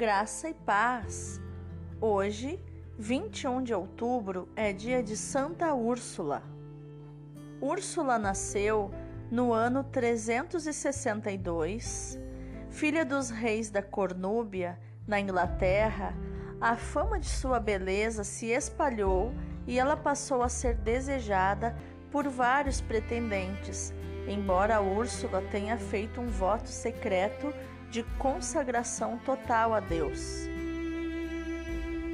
graça e paz. Hoje, 21 de outubro, é dia de Santa Úrsula. Úrsula nasceu no ano 362, filha dos reis da Cornúbia, na Inglaterra. A fama de sua beleza se espalhou e ela passou a ser desejada por vários pretendentes, embora Úrsula tenha feito um voto secreto de consagração total a Deus.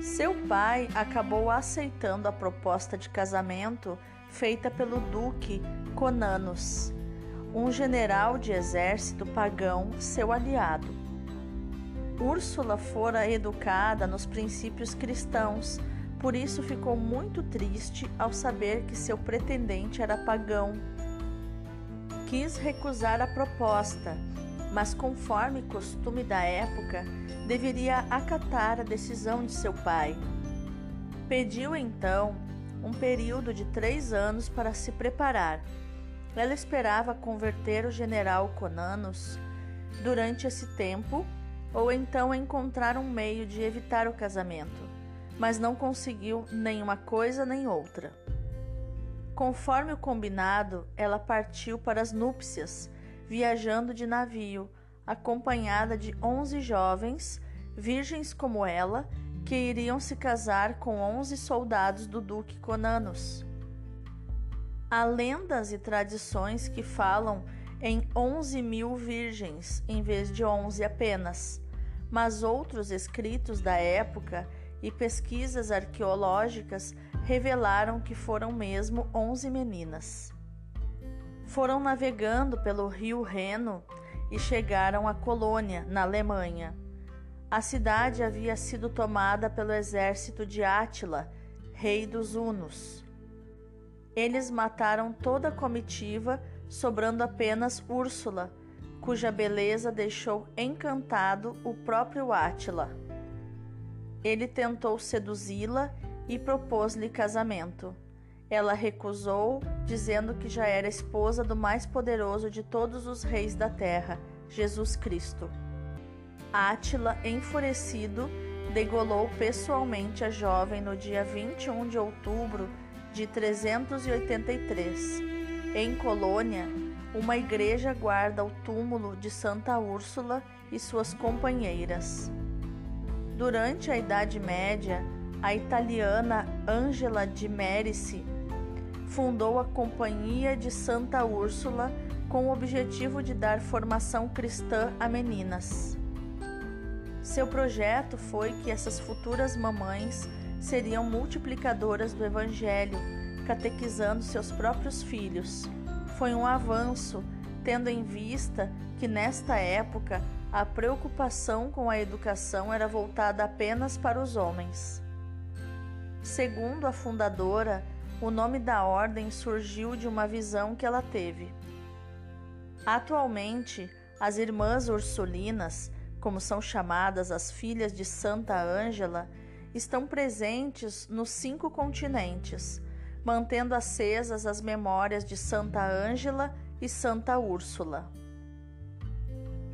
Seu pai acabou aceitando a proposta de casamento feita pelo duque Conanos, um general de exército pagão, seu aliado. Úrsula fora educada nos princípios cristãos, por isso ficou muito triste ao saber que seu pretendente era pagão. Quis recusar a proposta mas conforme costume da época, deveria acatar a decisão de seu pai. Pediu então um período de três anos para se preparar. Ela esperava converter o general Conanos durante esse tempo ou então encontrar um meio de evitar o casamento, mas não conseguiu nenhuma coisa nem outra. Conforme o combinado, ela partiu para as núpcias viajando de navio, acompanhada de onze jovens, virgens como ela, que iriam se casar com onze soldados do Duque Conanos. Há lendas e tradições que falam em onze mil virgens, em vez de onze apenas, mas outros escritos da época e pesquisas arqueológicas revelaram que foram mesmo onze meninas. Foram navegando pelo rio Reno e chegaram à Colônia, na Alemanha. A cidade havia sido tomada pelo exército de Átila, rei dos Hunos. Eles mataram toda a comitiva, sobrando apenas Úrsula, cuja beleza deixou encantado o próprio Átila. Ele tentou seduzi-la e propôs-lhe casamento. Ela recusou, dizendo que já era esposa do mais poderoso de todos os reis da terra, Jesus Cristo. Átila, enfurecido, degolou pessoalmente a jovem no dia 21 de outubro de 383. Em Colônia, uma igreja guarda o túmulo de Santa Úrsula e suas companheiras. Durante a Idade Média, a italiana Angela de Merici fundou a Companhia de Santa Úrsula com o objetivo de dar formação cristã a meninas. Seu projeto foi que essas futuras mamães seriam multiplicadoras do Evangelho, catequizando seus próprios filhos. Foi um avanço, tendo em vista que nesta época a preocupação com a educação era voltada apenas para os homens. Segundo a fundadora, o nome da ordem surgiu de uma visão que ela teve. Atualmente, as irmãs ursulinas, como são chamadas as filhas de Santa Ângela, estão presentes nos cinco continentes, mantendo acesas as memórias de Santa Ângela e Santa Úrsula.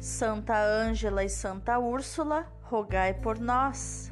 Santa Ângela e Santa Úrsula, rogai por nós.